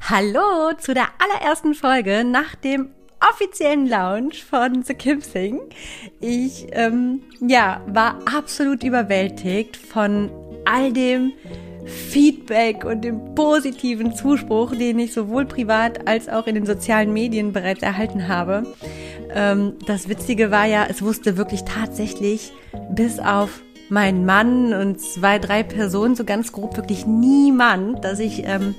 Hallo zu der allerersten Folge nach dem offiziellen Launch von The Kim Sing. Ich ähm, ja, war absolut überwältigt von all dem Feedback und dem positiven Zuspruch, den ich sowohl privat als auch in den sozialen Medien bereits erhalten habe. Ähm, das Witzige war ja, es wusste wirklich tatsächlich bis auf meinen Mann und zwei, drei Personen, so ganz grob wirklich niemand, dass ich ähm,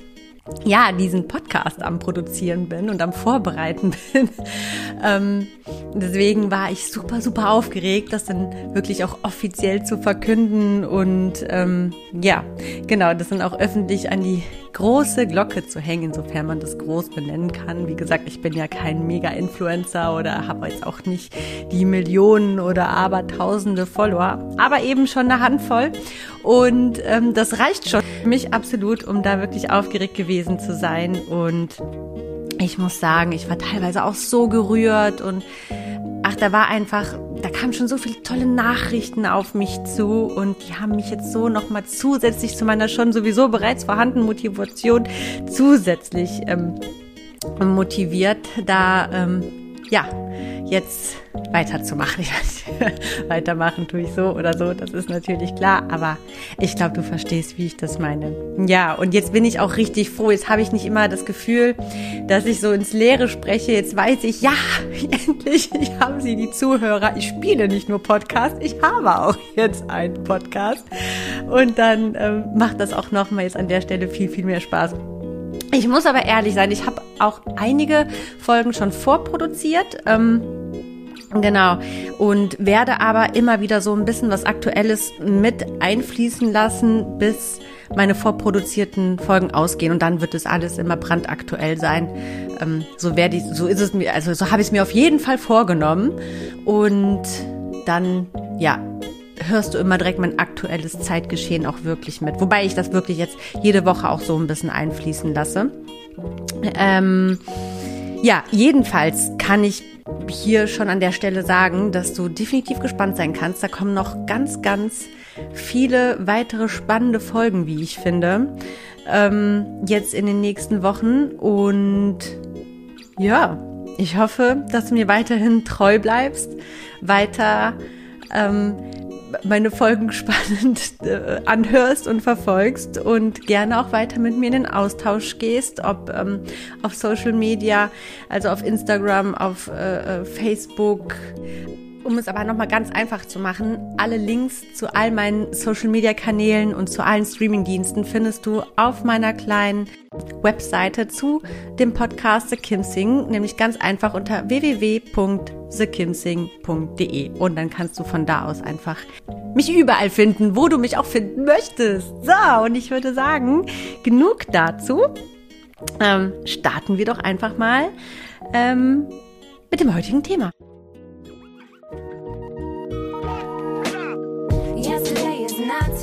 ja, diesen Podcast am Produzieren bin und am Vorbereiten bin. ähm, deswegen war ich super, super aufgeregt, das dann wirklich auch offiziell zu verkünden und ähm, ja, genau, das dann auch öffentlich an die große Glocke zu hängen, insofern man das groß benennen kann. Wie gesagt, ich bin ja kein Mega-Influencer oder habe jetzt auch nicht die Millionen oder Abertausende Follower, aber eben schon eine Handvoll. Und ähm, das reicht schon für mich absolut, um da wirklich aufgeregt gewesen zu sein. Und ich muss sagen, ich war teilweise auch so gerührt und ach, da war einfach, da kamen schon so viele tolle Nachrichten auf mich zu und die haben mich jetzt so nochmal zusätzlich zu meiner schon sowieso bereits vorhandenen Motivation zusätzlich ähm, motiviert, da ähm, ja jetzt weiterzumachen. Weitermachen tue ich so oder so, das ist natürlich klar, aber ich glaube, du verstehst, wie ich das meine. Ja, und jetzt bin ich auch richtig froh. Jetzt habe ich nicht immer das Gefühl, dass ich so ins Leere spreche. Jetzt weiß ich, ja, endlich, ich habe sie, die Zuhörer. Ich spiele nicht nur Podcast, ich habe auch jetzt einen Podcast. Und dann ähm, macht das auch nochmal jetzt an der Stelle viel, viel mehr Spaß. Ich muss aber ehrlich sein, ich habe auch einige Folgen schon vorproduziert. Ähm, Genau. Und werde aber immer wieder so ein bisschen was Aktuelles mit einfließen lassen, bis meine vorproduzierten Folgen ausgehen. Und dann wird es alles immer brandaktuell sein. Ähm, so werde ich, so ist es mir, also so habe ich es mir auf jeden Fall vorgenommen. Und dann, ja, hörst du immer direkt mein aktuelles Zeitgeschehen auch wirklich mit. Wobei ich das wirklich jetzt jede Woche auch so ein bisschen einfließen lasse. Ähm, ja, jedenfalls kann ich hier schon an der Stelle sagen, dass du definitiv gespannt sein kannst. Da kommen noch ganz, ganz viele weitere spannende Folgen, wie ich finde, ähm, jetzt in den nächsten Wochen. Und ja, ich hoffe, dass du mir weiterhin treu bleibst, weiter ähm, meine Folgen spannend äh, anhörst und verfolgst und gerne auch weiter mit mir in den Austausch gehst, ob ähm, auf Social Media, also auf Instagram, auf äh, äh Facebook. Um es aber nochmal ganz einfach zu machen, alle Links zu all meinen Social Media Kanälen und zu allen Streaming-Diensten findest du auf meiner kleinen Webseite zu dem Podcast The Kim Sing, nämlich ganz einfach unter www.thekimsing.de. Und dann kannst du von da aus einfach mich überall finden, wo du mich auch finden möchtest. So, und ich würde sagen, genug dazu. Ähm, starten wir doch einfach mal ähm, mit dem heutigen Thema.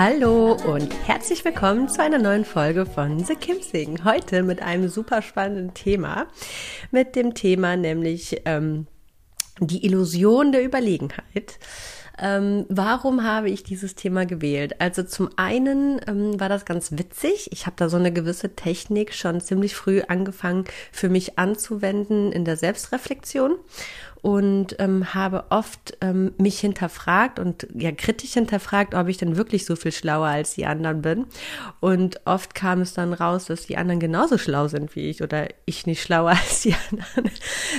Hallo und herzlich willkommen zu einer neuen Folge von The Kim Sing. Heute mit einem super spannenden Thema. Mit dem Thema nämlich ähm, die Illusion der Überlegenheit. Ähm, warum habe ich dieses Thema gewählt? Also zum einen ähm, war das ganz witzig. Ich habe da so eine gewisse Technik schon ziemlich früh angefangen für mich anzuwenden in der Selbstreflexion. Und ähm, habe oft ähm, mich hinterfragt und ja kritisch hinterfragt, ob ich denn wirklich so viel schlauer als die anderen bin. Und oft kam es dann raus, dass die anderen genauso schlau sind wie ich oder ich nicht schlauer als die anderen.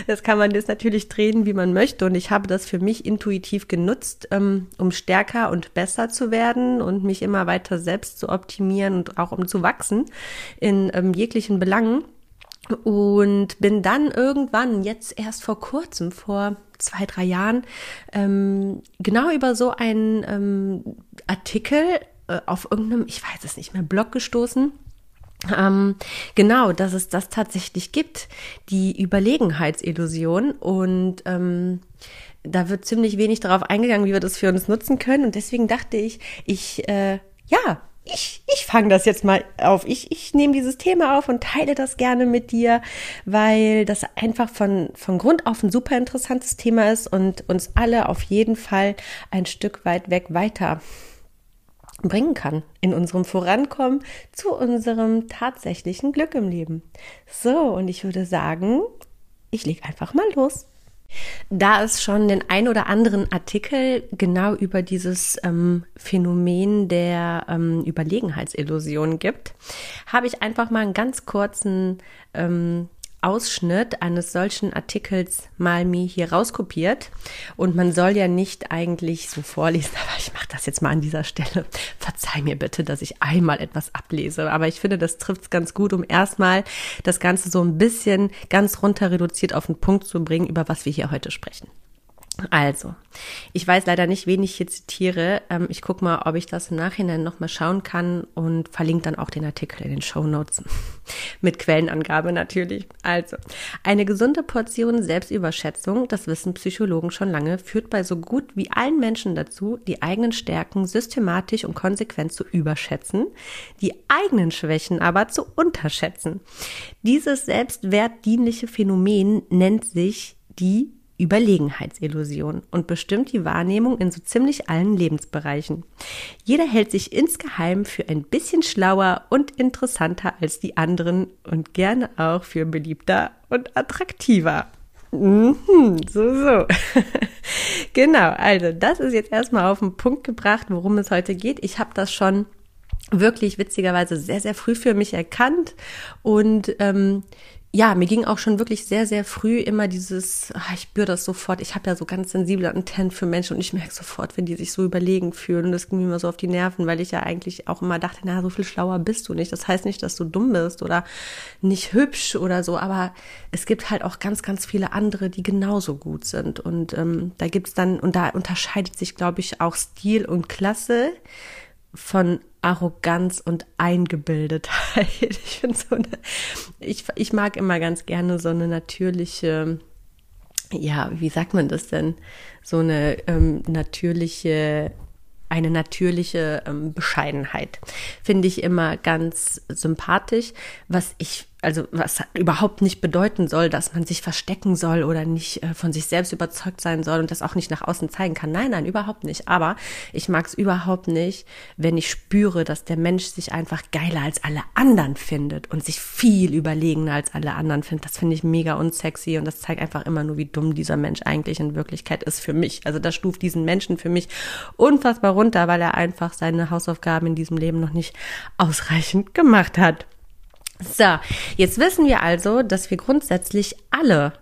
Das kann man jetzt natürlich drehen, wie man möchte. Und ich habe das für mich intuitiv genutzt, ähm, um stärker und besser zu werden und mich immer weiter selbst zu optimieren und auch um zu wachsen in ähm, jeglichen Belangen. Und bin dann irgendwann, jetzt erst vor kurzem, vor zwei, drei Jahren, ähm, genau über so einen ähm, Artikel äh, auf irgendeinem, ich weiß es nicht mehr, Blog gestoßen. Ähm, genau, dass es das tatsächlich gibt, die Überlegenheitsillusion. Und ähm, da wird ziemlich wenig darauf eingegangen, wie wir das für uns nutzen können. Und deswegen dachte ich, ich, äh, ja, ich, ich fange das jetzt mal auf. Ich, ich nehme dieses Thema auf und teile das gerne mit dir, weil das einfach von, von Grund auf ein super interessantes Thema ist und uns alle auf jeden Fall ein Stück weit weg weiter bringen kann in unserem Vorankommen zu unserem tatsächlichen Glück im Leben. So, und ich würde sagen, ich lege einfach mal los. Da es schon den ein oder anderen Artikel genau über dieses ähm, Phänomen der ähm, Überlegenheitsillusion gibt, habe ich einfach mal einen ganz kurzen ähm, Ausschnitt eines solchen Artikels mal mir hier rauskopiert. Und man soll ja nicht eigentlich so vorlesen, aber ich mache das jetzt mal an dieser Stelle. Verzeih mir bitte, dass ich einmal etwas ablese. Aber ich finde, das trifft es ganz gut, um erstmal das Ganze so ein bisschen ganz runter reduziert auf den Punkt zu bringen, über was wir hier heute sprechen. Also, ich weiß leider nicht, wen ich hier zitiere. Ähm, ich gucke mal, ob ich das im Nachhinein nochmal schauen kann und verlinke dann auch den Artikel in den Show Notes. Mit Quellenangabe natürlich. Also, eine gesunde Portion Selbstüberschätzung, das wissen Psychologen schon lange, führt bei so gut wie allen Menschen dazu, die eigenen Stärken systematisch und konsequent zu überschätzen, die eigenen Schwächen aber zu unterschätzen. Dieses selbstwertdienliche Phänomen nennt sich die Überlegenheitsillusion und bestimmt die Wahrnehmung in so ziemlich allen Lebensbereichen. Jeder hält sich insgeheim für ein bisschen schlauer und interessanter als die anderen und gerne auch für beliebter und attraktiver. Mhm, so, so. genau, also das ist jetzt erstmal auf den Punkt gebracht, worum es heute geht. Ich habe das schon wirklich witzigerweise sehr, sehr früh für mich erkannt und ähm, ja, mir ging auch schon wirklich sehr, sehr früh immer dieses, ach, ich spüre das sofort, ich habe ja so ganz sensible Antennen für Menschen und ich merke sofort, wenn die sich so überlegen fühlen. Und das ging mir immer so auf die Nerven, weil ich ja eigentlich auch immer dachte, na, so viel schlauer bist du nicht. Das heißt nicht, dass du dumm bist oder nicht hübsch oder so, aber es gibt halt auch ganz, ganz viele andere, die genauso gut sind. Und ähm, da gibt's dann, und da unterscheidet sich, glaube ich, auch Stil und Klasse von Arroganz und Eingebildetheit. Ich so eine, ich, ich mag immer ganz gerne so eine natürliche, ja, wie sagt man das denn? So eine ähm, natürliche eine natürliche ähm, Bescheidenheit. Finde ich immer ganz sympathisch, was ich also was überhaupt nicht bedeuten soll, dass man sich verstecken soll oder nicht äh, von sich selbst überzeugt sein soll und das auch nicht nach außen zeigen kann. Nein, nein, überhaupt nicht. Aber ich mag es überhaupt nicht, wenn ich spüre, dass der Mensch sich einfach geiler als alle anderen findet und sich viel überlegener als alle anderen findet. Das finde ich mega unsexy und das zeigt einfach immer nur, wie dumm dieser Mensch eigentlich in Wirklichkeit ist für mich. Also das stuft diesen Menschen für mich unfassbar runter, weil er einfach seine Hausaufgaben in diesem Leben noch nicht ausreichend gemacht hat. So, jetzt wissen wir also, dass wir grundsätzlich alle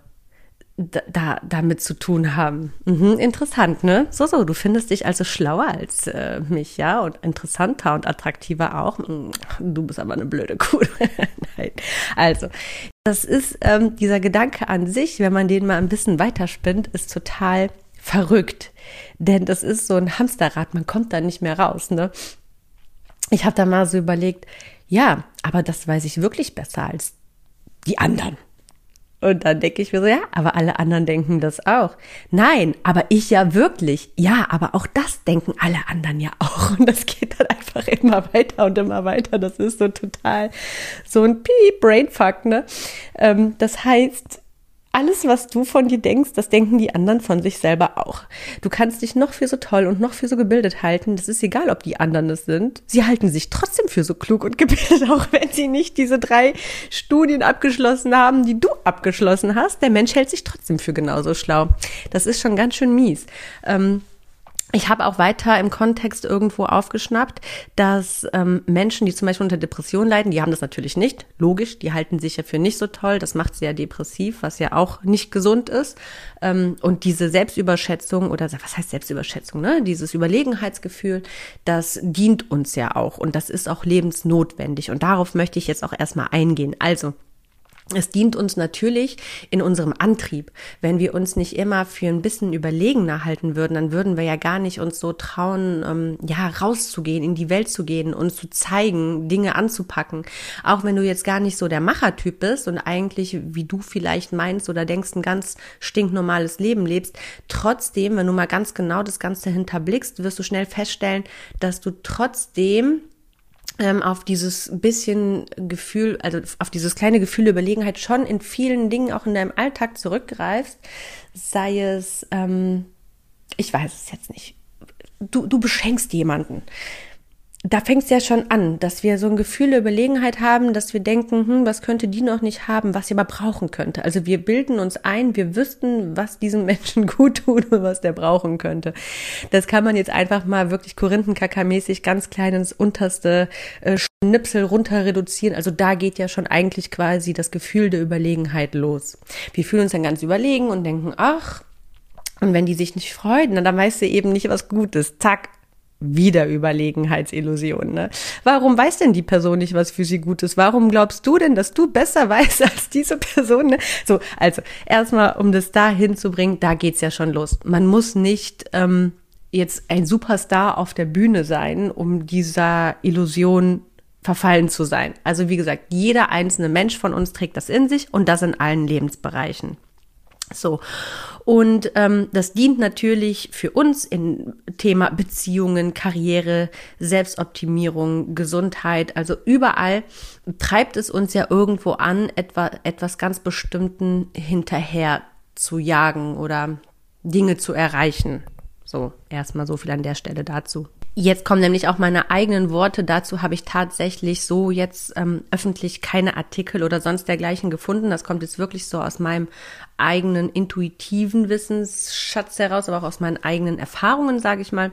da, damit zu tun haben. Mhm, interessant, ne? So, so, du findest dich also schlauer als äh, mich, ja, und interessanter und attraktiver auch. Mhm, du bist aber eine blöde Kuh. Nein. Also, das ist ähm, dieser Gedanke an sich, wenn man den mal ein bisschen weiterspinnt, ist total verrückt. Denn das ist so ein Hamsterrad, man kommt da nicht mehr raus, ne? Ich habe da mal so überlegt, ja, aber das weiß ich wirklich besser als die anderen. Und dann denke ich mir so, ja, aber alle anderen denken das auch. Nein, aber ich ja wirklich. Ja, aber auch das denken alle anderen ja auch. Und das geht dann einfach immer weiter und immer weiter. Das ist so total so ein Piep, Brainfuck, ne? Ähm, das heißt, alles, was du von dir denkst, das denken die anderen von sich selber auch. Du kannst dich noch für so toll und noch für so gebildet halten. Das ist egal, ob die anderen es sind. Sie halten sich trotzdem für so klug und gebildet, auch wenn sie nicht diese drei Studien abgeschlossen haben, die du abgeschlossen hast. Der Mensch hält sich trotzdem für genauso schlau. Das ist schon ganz schön mies. Ähm, ich habe auch weiter im Kontext irgendwo aufgeschnappt, dass ähm, Menschen, die zum Beispiel unter Depression leiden, die haben das natürlich nicht. Logisch, die halten sich ja für nicht so toll. Das macht sie ja depressiv, was ja auch nicht gesund ist. Ähm, und diese Selbstüberschätzung oder was heißt Selbstüberschätzung, ne? Dieses Überlegenheitsgefühl, das dient uns ja auch und das ist auch lebensnotwendig. Und darauf möchte ich jetzt auch erstmal eingehen. Also, es dient uns natürlich in unserem Antrieb. Wenn wir uns nicht immer für ein bisschen überlegener halten würden, dann würden wir ja gar nicht uns so trauen, ähm, ja, rauszugehen, in die Welt zu gehen, uns zu zeigen, Dinge anzupacken. Auch wenn du jetzt gar nicht so der Machertyp bist und eigentlich, wie du vielleicht meinst oder denkst, ein ganz stinknormales Leben lebst, trotzdem, wenn du mal ganz genau das Ganze hinterblickst, wirst du schnell feststellen, dass du trotzdem auf dieses bisschen Gefühl, also auf dieses kleine Gefühl Überlegenheit schon in vielen Dingen auch in deinem Alltag zurückgreifst, sei es, ähm, ich weiß es jetzt nicht, du, du beschenkst jemanden da fängt es ja schon an, dass wir so ein Gefühl der Überlegenheit haben, dass wir denken, hm, was könnte die noch nicht haben, was sie aber brauchen könnte. Also wir bilden uns ein, wir wüssten, was diesem Menschen gut tut und was der brauchen könnte. Das kann man jetzt einfach mal wirklich Korinthenkacker-mäßig ganz klein ins unterste äh, Schnipsel runter reduzieren. Also da geht ja schon eigentlich quasi das Gefühl der Überlegenheit los. Wir fühlen uns dann ganz überlegen und denken, ach, und wenn die sich nicht freuen, dann weißt du eben nicht, was gut ist. Zack, wieder Überlegenheitsillusion. Ne? Warum weiß denn die Person nicht, was für sie gut ist? Warum glaubst du denn, dass du besser weißt als diese Person? Ne? So, also erstmal, um das da hinzubringen, da geht's ja schon los. Man muss nicht ähm, jetzt ein Superstar auf der Bühne sein, um dieser Illusion verfallen zu sein. Also wie gesagt, jeder einzelne Mensch von uns trägt das in sich und das in allen Lebensbereichen. So. Und ähm, das dient natürlich für uns in Thema Beziehungen, Karriere, Selbstoptimierung, Gesundheit. Also überall treibt es uns ja irgendwo an, etwa, etwas ganz Bestimmten hinterher zu jagen oder Dinge zu erreichen. So, erstmal so viel an der Stelle dazu. Jetzt kommen nämlich auch meine eigenen Worte. Dazu habe ich tatsächlich so jetzt ähm, öffentlich keine Artikel oder sonst dergleichen gefunden. Das kommt jetzt wirklich so aus meinem eigenen intuitiven Wissensschatz heraus, aber auch aus meinen eigenen Erfahrungen, sage ich mal.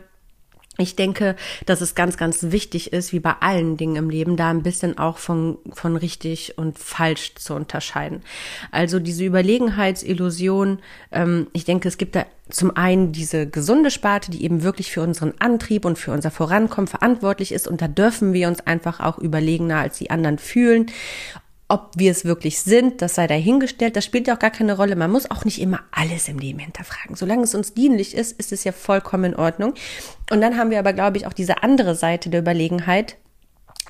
Ich denke, dass es ganz, ganz wichtig ist, wie bei allen Dingen im Leben, da ein bisschen auch von, von richtig und falsch zu unterscheiden. Also diese Überlegenheitsillusion, ähm, ich denke, es gibt da zum einen diese gesunde Sparte, die eben wirklich für unseren Antrieb und für unser Vorankommen verantwortlich ist. Und da dürfen wir uns einfach auch überlegener als die anderen fühlen. Ob wir es wirklich sind, das sei dahingestellt, das spielt ja auch gar keine Rolle. Man muss auch nicht immer alles im Leben hinterfragen. Solange es uns dienlich ist, ist es ja vollkommen in Ordnung. Und dann haben wir aber, glaube ich, auch diese andere Seite der Überlegenheit,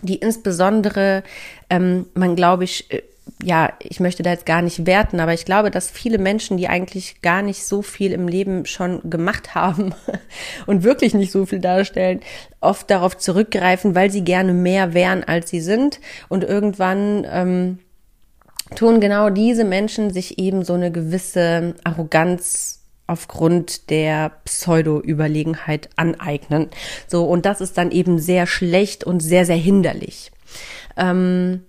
die insbesondere ähm, man, glaube ich, äh, ja, ich möchte da jetzt gar nicht werten, aber ich glaube, dass viele Menschen, die eigentlich gar nicht so viel im Leben schon gemacht haben und wirklich nicht so viel darstellen, oft darauf zurückgreifen, weil sie gerne mehr wären, als sie sind. Und irgendwann ähm, tun genau diese Menschen sich eben so eine gewisse Arroganz aufgrund der Pseudo-Überlegenheit aneignen. So, und das ist dann eben sehr schlecht und sehr, sehr hinderlich. Ähm,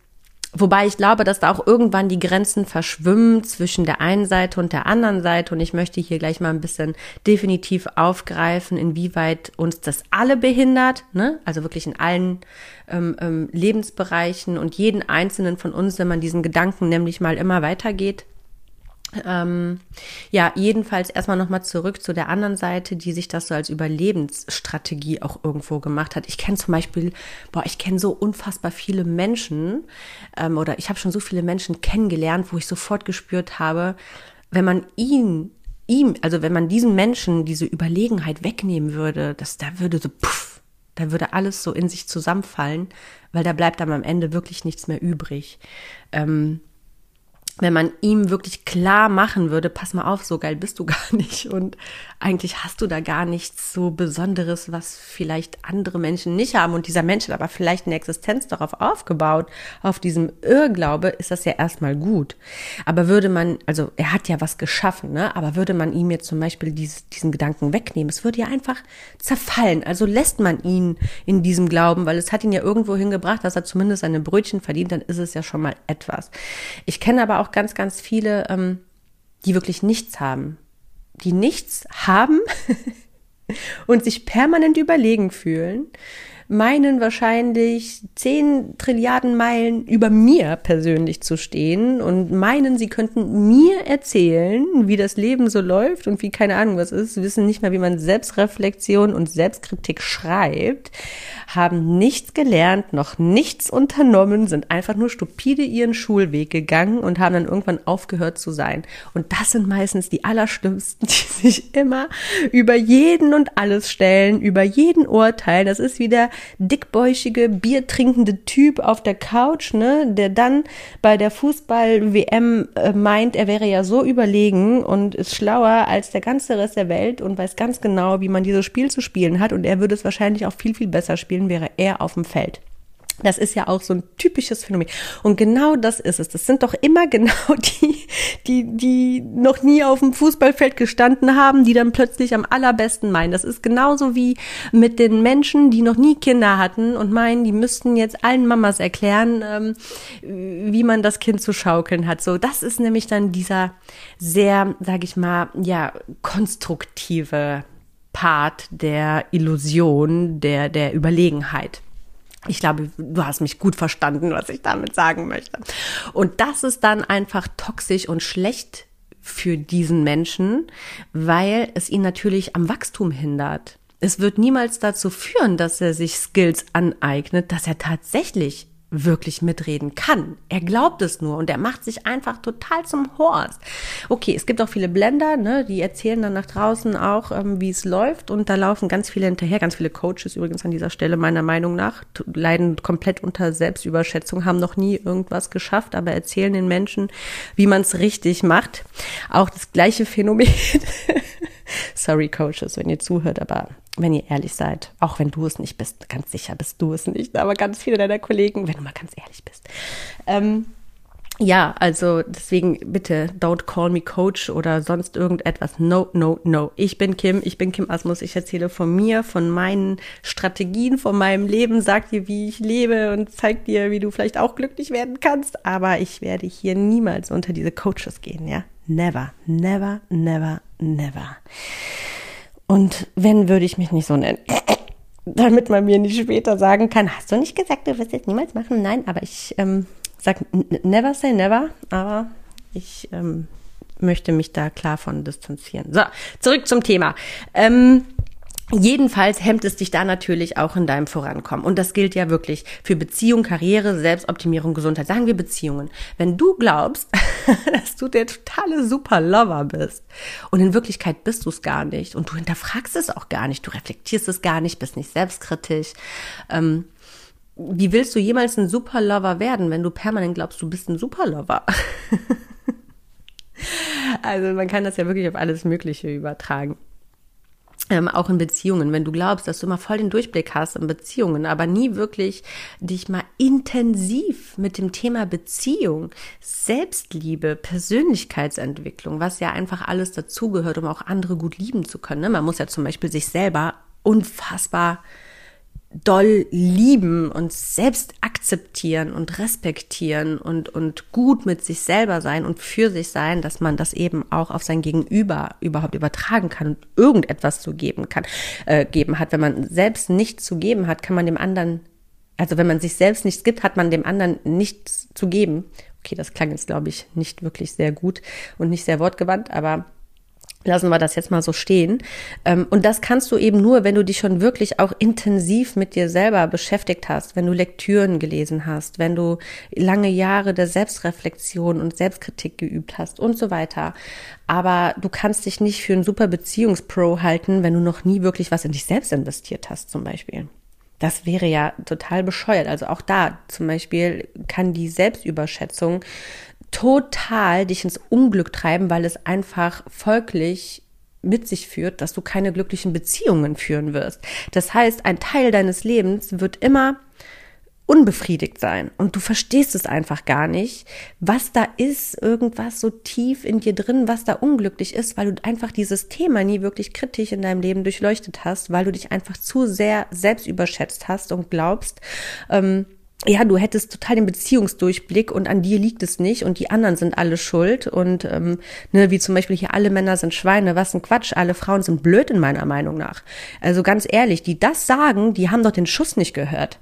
Wobei ich glaube, dass da auch irgendwann die Grenzen verschwimmen zwischen der einen Seite und der anderen Seite. Und ich möchte hier gleich mal ein bisschen definitiv aufgreifen, inwieweit uns das alle behindert, ne? also wirklich in allen ähm, ähm, Lebensbereichen und jeden einzelnen von uns, wenn man diesen Gedanken nämlich mal immer weitergeht, ähm, ja, jedenfalls erstmal nochmal zurück zu der anderen Seite, die sich das so als Überlebensstrategie auch irgendwo gemacht hat. Ich kenne zum Beispiel, boah, ich kenne so unfassbar viele Menschen ähm, oder ich habe schon so viele Menschen kennengelernt, wo ich sofort gespürt habe, wenn man ihn, ihm, also wenn man diesen Menschen diese Überlegenheit wegnehmen würde, dass da würde so puff, da würde alles so in sich zusammenfallen, weil da bleibt dann am Ende wirklich nichts mehr übrig. Ähm, wenn man ihm wirklich klar machen würde, pass mal auf, so geil bist du gar nicht und eigentlich hast du da gar nichts so Besonderes, was vielleicht andere Menschen nicht haben und dieser Mensch hat aber vielleicht eine Existenz darauf aufgebaut, auf diesem Irrglaube, ist das ja erstmal gut. Aber würde man, also er hat ja was geschaffen, ne? aber würde man ihm jetzt zum Beispiel dieses, diesen Gedanken wegnehmen, es würde ja einfach zerfallen. Also lässt man ihn in diesem Glauben, weil es hat ihn ja irgendwo hingebracht, dass er zumindest seine Brötchen verdient, dann ist es ja schon mal etwas. Ich kenne aber auch auch ganz, ganz viele, ähm, die wirklich nichts haben. Die nichts haben und sich permanent überlegen fühlen, meinen wahrscheinlich zehn Trilliarden Meilen über mir persönlich zu stehen und meinen, sie könnten mir erzählen, wie das Leben so läuft und wie keine Ahnung was ist, wissen nicht mehr, wie man Selbstreflexion und Selbstkritik schreibt, haben nichts gelernt, noch nichts unternommen, sind einfach nur stupide ihren Schulweg gegangen und haben dann irgendwann aufgehört zu sein. Und das sind meistens die Allerschlimmsten, die sich immer über jeden und alles stellen, über jeden urteilen. Das ist wie der dickbäuchige, biertrinkende Typ auf der Couch, ne, der dann bei der Fußball-WM äh, meint, er wäre ja so überlegen und ist schlauer als der ganze Rest der Welt und weiß ganz genau, wie man dieses Spiel zu spielen hat und er würde es wahrscheinlich auch viel, viel besser spielen spielen, wäre er auf dem Feld. Das ist ja auch so ein typisches Phänomen. Und genau das ist es. Das sind doch immer genau die, die, die noch nie auf dem Fußballfeld gestanden haben, die dann plötzlich am allerbesten meinen. Das ist genauso wie mit den Menschen, die noch nie Kinder hatten und meinen, die müssten jetzt allen Mamas erklären, ähm, wie man das Kind zu schaukeln hat. So, das ist nämlich dann dieser sehr, sag ich mal, ja, konstruktive Part der Illusion, der, der Überlegenheit. Ich glaube, du hast mich gut verstanden, was ich damit sagen möchte. Und das ist dann einfach toxisch und schlecht für diesen Menschen, weil es ihn natürlich am Wachstum hindert. Es wird niemals dazu führen, dass er sich Skills aneignet, dass er tatsächlich wirklich mitreden kann. Er glaubt es nur und er macht sich einfach total zum Horst. Okay, es gibt auch viele Blender, ne, die erzählen dann nach draußen auch, ähm, wie es läuft und da laufen ganz viele hinterher, ganz viele Coaches übrigens an dieser Stelle meiner Meinung nach, leiden komplett unter Selbstüberschätzung, haben noch nie irgendwas geschafft, aber erzählen den Menschen, wie man es richtig macht. Auch das gleiche Phänomen. Sorry, Coaches, wenn ihr zuhört, aber wenn ihr ehrlich seid, auch wenn du es nicht bist, ganz sicher bist du es nicht, aber ganz viele deiner Kollegen, wenn du mal ganz ehrlich bist. Ähm, ja, also deswegen bitte don't call me Coach oder sonst irgendetwas. No, no, no. Ich bin Kim, ich bin Kim Asmus. Ich erzähle von mir, von meinen Strategien, von meinem Leben, sag dir, wie ich lebe und zeig dir, wie du vielleicht auch glücklich werden kannst. Aber ich werde hier niemals unter diese Coaches gehen, ja? Never, never, never, never. Und wenn, würde ich mich nicht so nennen. Damit man mir nicht später sagen kann, hast du nicht gesagt, du wirst jetzt niemals machen? Nein, aber ich ähm, sag never say never, aber ich ähm, möchte mich da klar von distanzieren. So, zurück zum Thema. Ähm, Jedenfalls hemmt es dich da natürlich auch in deinem Vorankommen. Und das gilt ja wirklich für Beziehung, Karriere, Selbstoptimierung, Gesundheit. Sagen wir Beziehungen. Wenn du glaubst, dass du der totale Super-Lover bist und in Wirklichkeit bist du es gar nicht und du hinterfragst es auch gar nicht, du reflektierst es gar nicht, bist nicht selbstkritisch, ähm, wie willst du jemals ein Super-Lover werden, wenn du permanent glaubst, du bist ein Super-Lover? also man kann das ja wirklich auf alles Mögliche übertragen ähm, auch in Beziehungen, wenn du glaubst, dass du immer voll den Durchblick hast in Beziehungen, aber nie wirklich dich mal intensiv mit dem Thema Beziehung, Selbstliebe, Persönlichkeitsentwicklung, was ja einfach alles dazugehört, um auch andere gut lieben zu können. Ne? Man muss ja zum Beispiel sich selber unfassbar doll lieben und selbst akzeptieren und respektieren und, und gut mit sich selber sein und für sich sein, dass man das eben auch auf sein Gegenüber überhaupt übertragen kann und irgendetwas zu geben kann, äh, geben hat. Wenn man selbst nichts zu geben hat, kann man dem anderen, also wenn man sich selbst nichts gibt, hat man dem anderen nichts zu geben. Okay, das klang jetzt, glaube ich, nicht wirklich sehr gut und nicht sehr wortgewandt, aber Lassen wir das jetzt mal so stehen. Ähm, und das kannst du eben nur, wenn du dich schon wirklich auch intensiv mit dir selber beschäftigt hast, wenn du Lektüren gelesen hast, wenn du lange Jahre der Selbstreflexion und Selbstkritik geübt hast und so weiter. Aber du kannst dich nicht für einen super Beziehungspro halten, wenn du noch nie wirklich was in dich selbst investiert hast, zum Beispiel. Das wäre ja total bescheuert. Also auch da zum Beispiel kann die Selbstüberschätzung total dich ins Unglück treiben, weil es einfach folglich mit sich führt, dass du keine glücklichen Beziehungen führen wirst. Das heißt, ein Teil deines Lebens wird immer unbefriedigt sein und du verstehst es einfach gar nicht, was da ist, irgendwas so tief in dir drin, was da unglücklich ist, weil du einfach dieses Thema nie wirklich kritisch in deinem Leben durchleuchtet hast, weil du dich einfach zu sehr selbst überschätzt hast und glaubst, ähm, ja, du hättest total den Beziehungsdurchblick und an dir liegt es nicht und die anderen sind alle schuld und ähm, ne, wie zum Beispiel hier alle Männer sind Schweine, was ein Quatsch, alle Frauen sind blöd in meiner Meinung nach. Also ganz ehrlich, die das sagen, die haben doch den Schuss nicht gehört.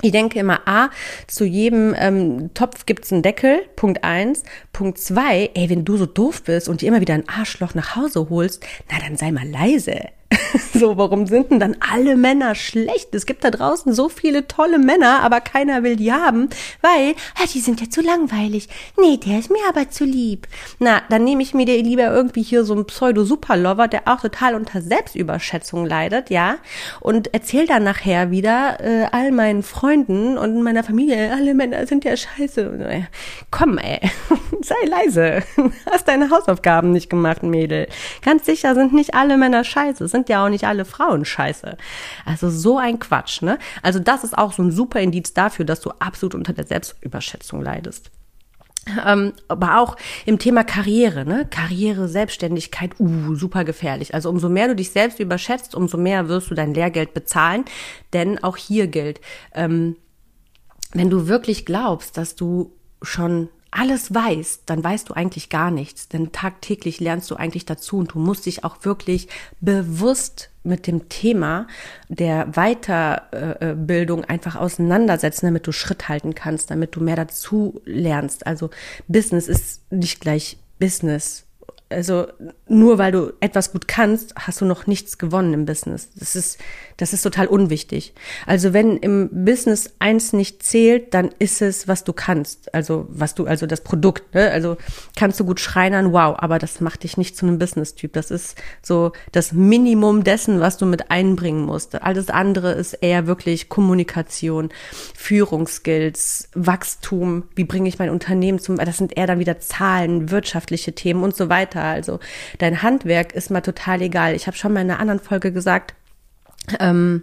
Ich denke immer, A, zu jedem ähm, Topf gibt's einen Deckel, Punkt eins. Punkt zwei, ey, wenn du so doof bist und dir immer wieder ein Arschloch nach Hause holst, na dann sei mal leise. so, warum sind denn dann alle Männer schlecht? Es gibt da draußen so viele tolle Männer, aber keiner will die haben, weil, ah, die sind ja zu langweilig. Nee, der ist mir aber zu lieb. Na, dann nehme ich mir dir lieber irgendwie hier so einen Pseudo-Superlover, der auch total unter Selbstüberschätzung leidet, ja, und erzähl dann nachher wieder äh, all meinen Freunden und meiner Familie, alle Männer sind ja scheiße. Komm, ey, sei leise. Hast deine Hausaufgaben nicht gemacht, Mädel. Ganz sicher sind nicht alle Männer scheiße sind ja auch nicht alle Frauen scheiße. Also so ein Quatsch, ne? Also das ist auch so ein super Indiz dafür, dass du absolut unter der Selbstüberschätzung leidest. Ähm, aber auch im Thema Karriere, ne? Karriere, Selbstständigkeit, uh, super gefährlich. Also umso mehr du dich selbst überschätzt, umso mehr wirst du dein Lehrgeld bezahlen. Denn auch hier gilt, ähm, wenn du wirklich glaubst, dass du schon alles weißt, dann weißt du eigentlich gar nichts, denn tagtäglich lernst du eigentlich dazu und du musst dich auch wirklich bewusst mit dem Thema der Weiterbildung einfach auseinandersetzen, damit du Schritt halten kannst, damit du mehr dazu lernst. Also Business ist nicht gleich Business also nur weil du etwas gut kannst, hast du noch nichts gewonnen im Business. Das ist, das ist total unwichtig. Also wenn im Business eins nicht zählt, dann ist es, was du kannst. Also was du, also das Produkt. Ne? Also kannst du gut schreinern, wow, aber das macht dich nicht zu einem Business-Typ. Das ist so das Minimum dessen, was du mit einbringen musst. Alles andere ist eher wirklich Kommunikation, Führungsskills, Wachstum. Wie bringe ich mein Unternehmen zum? Das sind eher dann wieder Zahlen, wirtschaftliche Themen und so weiter. Also dein Handwerk ist mal total egal. Ich habe schon mal in einer anderen Folge gesagt, ähm,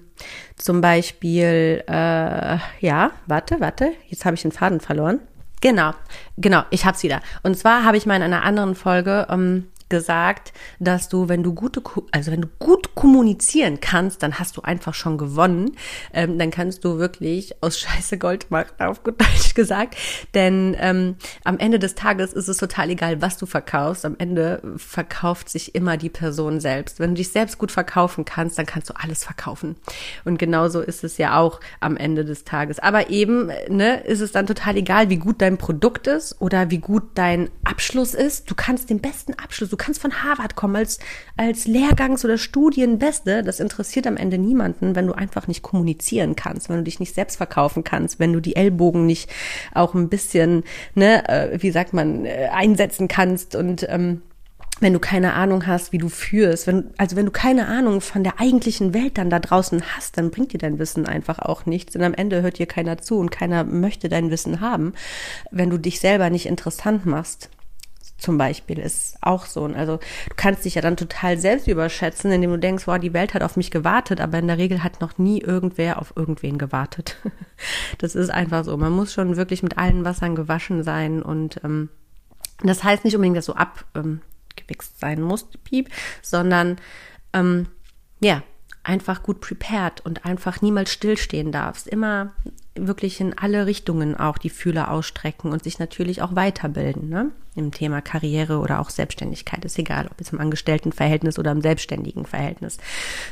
zum Beispiel, äh, ja, warte, warte, jetzt habe ich den Faden verloren. Genau, genau, ich hab's wieder. Und zwar habe ich mal in einer anderen Folge ähm, gesagt, dass du, wenn du gute, also wenn du gut kommunizieren kannst, dann hast du einfach schon gewonnen. Ähm, dann kannst du wirklich aus Scheiße Gold machen, auf gut Deutsch gesagt. Denn ähm, am Ende des Tages ist es total egal, was du verkaufst. Am Ende verkauft sich immer die Person selbst. Wenn du dich selbst gut verkaufen kannst, dann kannst du alles verkaufen. Und genauso ist es ja auch am Ende des Tages. Aber eben, ne, ist es dann total egal, wie gut dein Produkt ist oder wie gut dein Abschluss ist. Du kannst den besten Abschluss, du kannst von Harvard kommen als, als Lehrgangs- oder Studienbeste. Das interessiert am Ende niemanden, wenn du einfach nicht kommunizieren kannst, wenn du dich nicht selbst verkaufen kannst, wenn du die Ellbogen nicht auch ein bisschen, ne, äh, wie sagt man, äh, einsetzen kannst und ähm, wenn du keine Ahnung hast, wie du führst, wenn, also wenn du keine Ahnung von der eigentlichen Welt dann da draußen hast, dann bringt dir dein Wissen einfach auch nichts. Denn am Ende hört dir keiner zu und keiner möchte dein Wissen haben, wenn du dich selber nicht interessant machst zum Beispiel ist auch so. Also du kannst dich ja dann total selbst überschätzen, indem du denkst, wow, die Welt hat auf mich gewartet, aber in der Regel hat noch nie irgendwer auf irgendwen gewartet. das ist einfach so. Man muss schon wirklich mit allen Wassern gewaschen sein und ähm, das heißt nicht unbedingt, dass du abgewichst ähm, sein musst, Piep, sondern ähm, ja, einfach gut prepared und einfach niemals stillstehen darfst. Immer wirklich in alle Richtungen auch die Fühler ausstrecken und sich natürlich auch weiterbilden, ne? Im Thema Karriere oder auch Selbstständigkeit. Ist egal, ob jetzt im Angestelltenverhältnis oder im selbstständigen Verhältnis.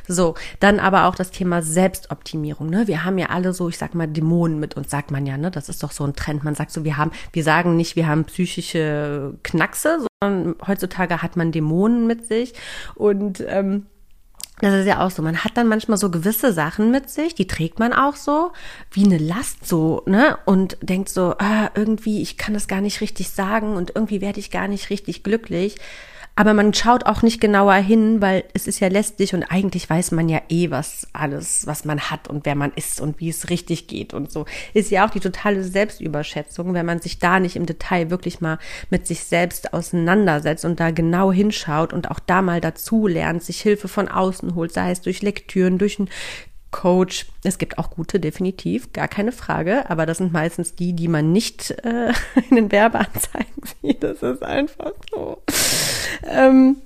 So, dann aber auch das Thema Selbstoptimierung, ne? Wir haben ja alle so, ich sag mal, Dämonen mit uns, sagt man ja, ne? Das ist doch so ein Trend. Man sagt so, wir haben, wir sagen nicht, wir haben psychische Knackse, sondern heutzutage hat man Dämonen mit sich und ähm, das ist ja auch so. Man hat dann manchmal so gewisse Sachen mit sich, die trägt man auch so, wie eine Last so, ne? Und denkt so, ah, irgendwie, ich kann das gar nicht richtig sagen und irgendwie werde ich gar nicht richtig glücklich. Aber man schaut auch nicht genauer hin, weil es ist ja lästig und eigentlich weiß man ja eh, was alles, was man hat und wer man ist und wie es richtig geht und so. Ist ja auch die totale Selbstüberschätzung, wenn man sich da nicht im Detail wirklich mal mit sich selbst auseinandersetzt und da genau hinschaut und auch da mal dazu lernt, sich Hilfe von außen holt, sei es durch Lektüren, durch ein Coach. Es gibt auch gute, definitiv, gar keine Frage, aber das sind meistens die, die man nicht äh, in den Werbeanzeigen sieht. Das ist einfach so. Ähm,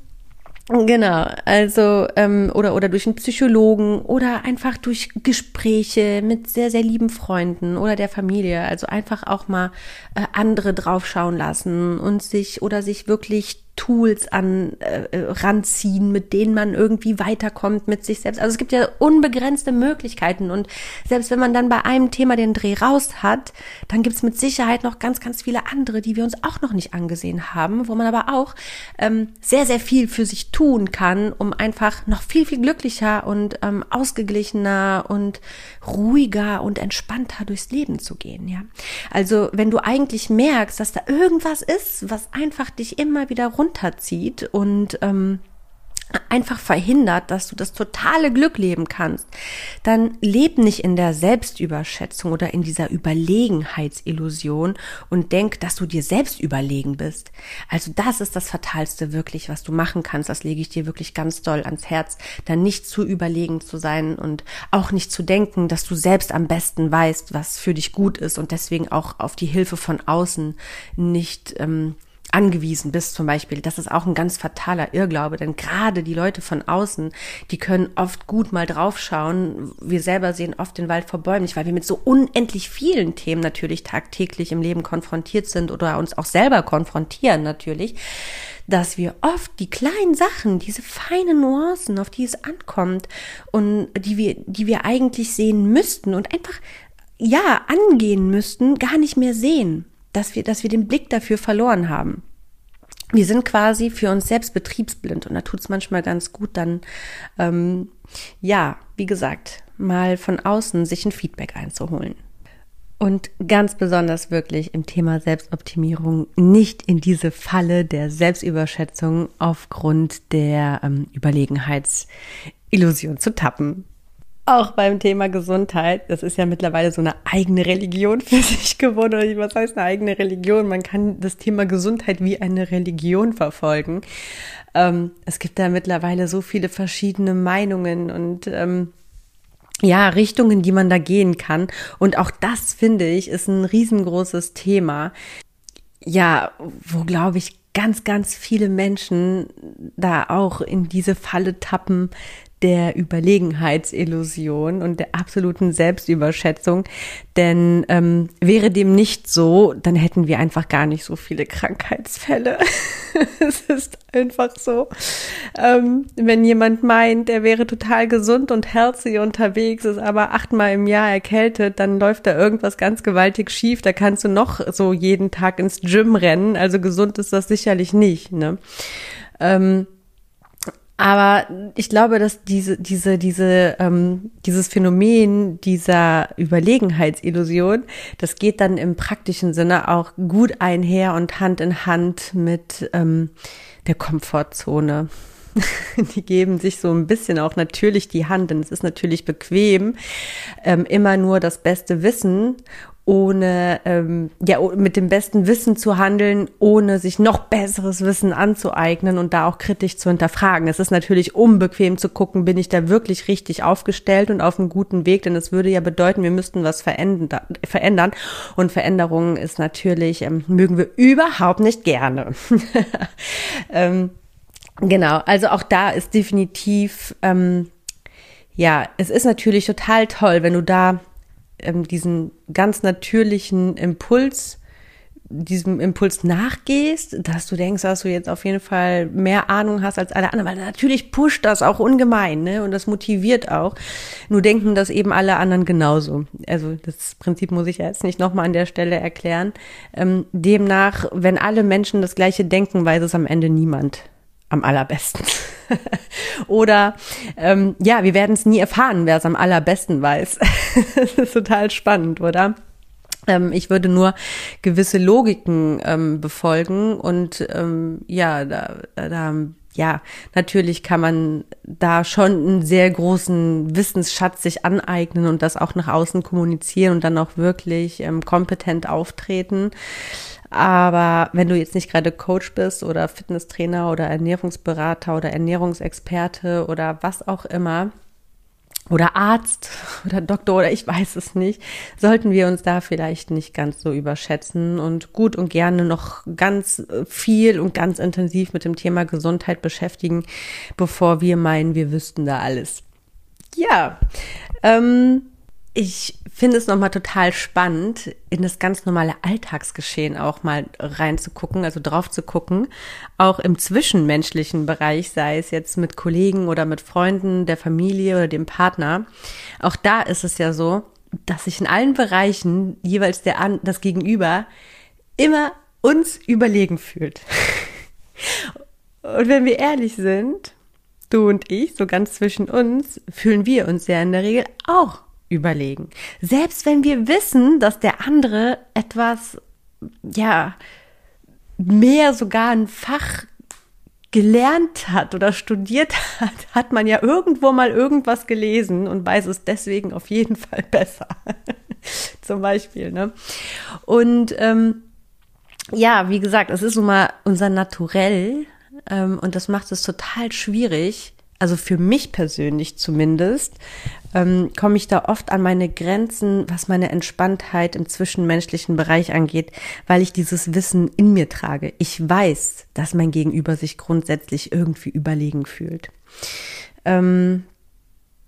Genau, also ähm, oder oder durch einen Psychologen oder einfach durch Gespräche mit sehr sehr lieben Freunden oder der Familie, also einfach auch mal äh, andere draufschauen lassen und sich oder sich wirklich Tools an äh, äh, ranziehen, mit denen man irgendwie weiterkommt mit sich selbst. Also es gibt ja unbegrenzte Möglichkeiten und selbst wenn man dann bei einem Thema den Dreh raus hat, dann gibt es mit Sicherheit noch ganz, ganz viele andere, die wir uns auch noch nicht angesehen haben, wo man aber auch ähm, sehr, sehr viel für sich tun kann, um einfach noch viel, viel glücklicher und ähm, ausgeglichener und ruhiger und entspannter durchs Leben zu gehen. Ja, also wenn du eigentlich merkst, dass da irgendwas ist, was einfach dich immer wieder runter runterzieht und ähm, einfach verhindert, dass du das totale Glück leben kannst, dann leb nicht in der Selbstüberschätzung oder in dieser Überlegenheitsillusion und denk, dass du dir selbst überlegen bist. Also das ist das Fatalste wirklich, was du machen kannst. Das lege ich dir wirklich ganz doll ans Herz, dann nicht zu überlegen zu sein und auch nicht zu denken, dass du selbst am besten weißt, was für dich gut ist und deswegen auch auf die Hilfe von außen nicht ähm, angewiesen bist zum Beispiel, das ist auch ein ganz fataler Irrglaube, denn gerade die Leute von außen, die können oft gut mal draufschauen. Wir selber sehen oft den Wald vor Bäumen nicht, weil wir mit so unendlich vielen Themen natürlich tagtäglich im Leben konfrontiert sind oder uns auch selber konfrontieren natürlich, dass wir oft die kleinen Sachen, diese feinen Nuancen, auf die es ankommt und die wir, die wir eigentlich sehen müssten und einfach ja angehen müssten, gar nicht mehr sehen dass wir, dass wir den Blick dafür verloren haben. Wir sind quasi für uns selbst betriebsblind und da tut es manchmal ganz gut, dann, ähm, ja, wie gesagt, mal von außen sich ein Feedback einzuholen. Und ganz besonders wirklich im Thema Selbstoptimierung nicht in diese Falle der Selbstüberschätzung aufgrund der ähm, Überlegenheitsillusion zu tappen auch beim Thema Gesundheit. Das ist ja mittlerweile so eine eigene Religion für sich geworden. was heißt eine eigene Religion? Man kann das Thema Gesundheit wie eine Religion verfolgen. Ähm, es gibt da mittlerweile so viele verschiedene Meinungen und ähm, ja, Richtungen, die man da gehen kann. Und auch das, finde ich, ist ein riesengroßes Thema. Ja, wo glaube ich ganz, ganz viele Menschen da auch in diese Falle tappen, der Überlegenheitsillusion und der absoluten Selbstüberschätzung. Denn ähm, wäre dem nicht so, dann hätten wir einfach gar nicht so viele Krankheitsfälle. es ist einfach so. Ähm, wenn jemand meint, er wäre total gesund und healthy unterwegs, ist aber achtmal im Jahr erkältet, dann läuft da irgendwas ganz gewaltig schief. Da kannst du noch so jeden Tag ins Gym rennen. Also gesund ist das sicherlich nicht. Ne? Ähm, aber ich glaube, dass diese, diese, diese, ähm, dieses Phänomen dieser Überlegenheitsillusion, das geht dann im praktischen Sinne auch gut einher und Hand in Hand mit ähm, der Komfortzone. die geben sich so ein bisschen auch natürlich die Hand, denn es ist natürlich bequem, ähm, immer nur das beste Wissen ohne ähm, ja mit dem besten Wissen zu handeln, ohne sich noch besseres Wissen anzueignen und da auch kritisch zu hinterfragen. Es ist natürlich unbequem zu gucken, bin ich da wirklich richtig aufgestellt und auf einem guten Weg, denn es würde ja bedeuten, wir müssten was verändern und Veränderungen ist natürlich ähm, mögen wir überhaupt nicht gerne. ähm, genau, also auch da ist definitiv ähm, ja, es ist natürlich total toll, wenn du da ähm, diesen ganz natürlichen Impuls, diesem Impuls nachgehst, dass du denkst, dass du jetzt auf jeden Fall mehr Ahnung hast als alle anderen, weil natürlich pusht das auch ungemein, ne? Und das motiviert auch. Nur denken das eben alle anderen genauso. Also das Prinzip muss ich jetzt nicht nochmal an der Stelle erklären. Ähm, demnach, wenn alle Menschen das Gleiche denken, weiß es am Ende niemand am allerbesten. Oder ähm, ja, wir werden es nie erfahren, wer es am allerbesten weiß. das ist total spannend, oder? Ähm, ich würde nur gewisse Logiken ähm, befolgen und ähm, ja, da, da ja, natürlich kann man da schon einen sehr großen Wissensschatz sich aneignen und das auch nach außen kommunizieren und dann auch wirklich ähm, kompetent auftreten. Aber wenn du jetzt nicht gerade Coach bist oder Fitnesstrainer oder Ernährungsberater oder Ernährungsexperte oder was auch immer, oder Arzt oder Doktor oder ich weiß es nicht, sollten wir uns da vielleicht nicht ganz so überschätzen und gut und gerne noch ganz viel und ganz intensiv mit dem Thema Gesundheit beschäftigen, bevor wir meinen, wir wüssten da alles. Ja, ähm, ich finde es nochmal total spannend, in das ganz normale Alltagsgeschehen auch mal reinzugucken, also drauf zu gucken, auch im zwischenmenschlichen Bereich, sei es jetzt mit Kollegen oder mit Freunden, der Familie oder dem Partner. Auch da ist es ja so, dass sich in allen Bereichen jeweils der an, das Gegenüber immer uns überlegen fühlt. Und wenn wir ehrlich sind, du und ich, so ganz zwischen uns, fühlen wir uns ja in der Regel auch überlegen. Selbst wenn wir wissen, dass der andere etwas, ja, mehr sogar ein Fach gelernt hat oder studiert hat, hat man ja irgendwo mal irgendwas gelesen und weiß es deswegen auf jeden Fall besser. Zum Beispiel, ne? Und ähm, ja, wie gesagt, es ist nun mal unser Naturell ähm, und das macht es total schwierig, also für mich persönlich zumindest, ähm, komme ich da oft an meine Grenzen, was meine Entspanntheit im zwischenmenschlichen Bereich angeht, weil ich dieses Wissen in mir trage. Ich weiß, dass mein Gegenüber sich grundsätzlich irgendwie überlegen fühlt. Ähm,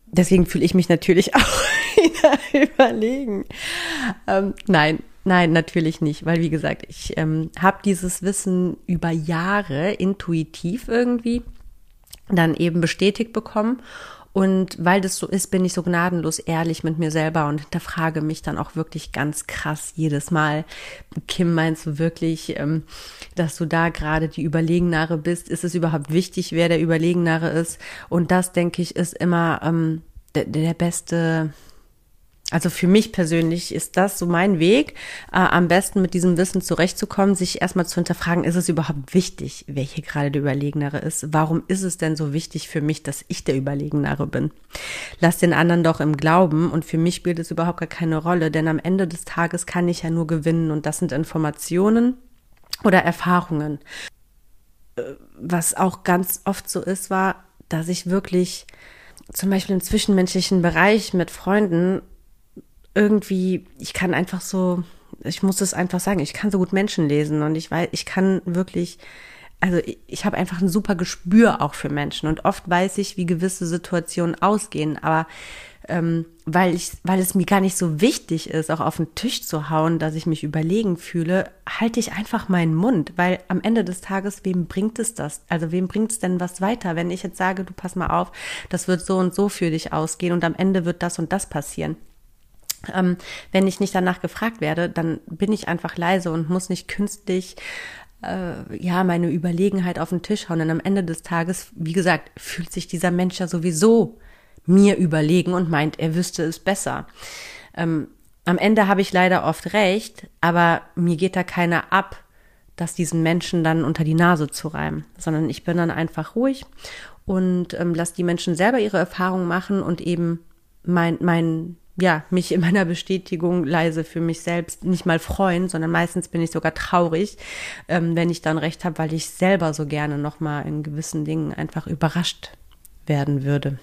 deswegen fühle ich mich natürlich auch überlegen. Ähm, nein, Nein, natürlich nicht, weil wie gesagt, ich ähm, habe dieses Wissen über Jahre intuitiv irgendwie dann eben bestätigt bekommen. Und weil das so ist, bin ich so gnadenlos ehrlich mit mir selber und hinterfrage mich dann auch wirklich ganz krass jedes Mal. Kim, meinst du wirklich, ähm, dass du da gerade die Überlegenere bist? Ist es überhaupt wichtig, wer der Überlegenere ist? Und das, denke ich, ist immer ähm, der, der beste also für mich persönlich ist das so mein Weg, äh, am besten mit diesem Wissen zurechtzukommen, sich erstmal zu hinterfragen, ist es überhaupt wichtig, hier gerade der Überlegenere ist? Warum ist es denn so wichtig für mich, dass ich der Überlegenere bin? Lass den anderen doch im Glauben und für mich spielt es überhaupt gar keine Rolle, denn am Ende des Tages kann ich ja nur gewinnen und das sind Informationen oder Erfahrungen. Äh, was auch ganz oft so ist, war, dass ich wirklich zum Beispiel im zwischenmenschlichen Bereich mit Freunden irgendwie, ich kann einfach so, ich muss es einfach sagen, ich kann so gut Menschen lesen und ich weiß, ich kann wirklich, also ich, ich habe einfach ein super Gespür auch für Menschen und oft weiß ich, wie gewisse Situationen ausgehen, aber ähm, weil ich, weil es mir gar nicht so wichtig ist, auch auf den Tisch zu hauen, dass ich mich überlegen fühle, halte ich einfach meinen Mund, weil am Ende des Tages, wem bringt es das? Also wem bringt es denn was weiter, wenn ich jetzt sage, du pass mal auf, das wird so und so für dich ausgehen und am Ende wird das und das passieren. Ähm, wenn ich nicht danach gefragt werde, dann bin ich einfach leise und muss nicht künstlich äh, ja meine Überlegenheit auf den Tisch hauen. Und am Ende des Tages, wie gesagt, fühlt sich dieser Mensch ja sowieso mir überlegen und meint, er wüsste es besser. Ähm, am Ende habe ich leider oft recht, aber mir geht da keiner ab, das diesen Menschen dann unter die Nase zu reimen, sondern ich bin dann einfach ruhig und ähm, lasse die Menschen selber ihre Erfahrungen machen und eben mein, mein ja, mich in meiner Bestätigung leise für mich selbst nicht mal freuen, sondern meistens bin ich sogar traurig, ähm, wenn ich dann recht habe, weil ich selber so gerne nochmal in gewissen Dingen einfach überrascht werden würde.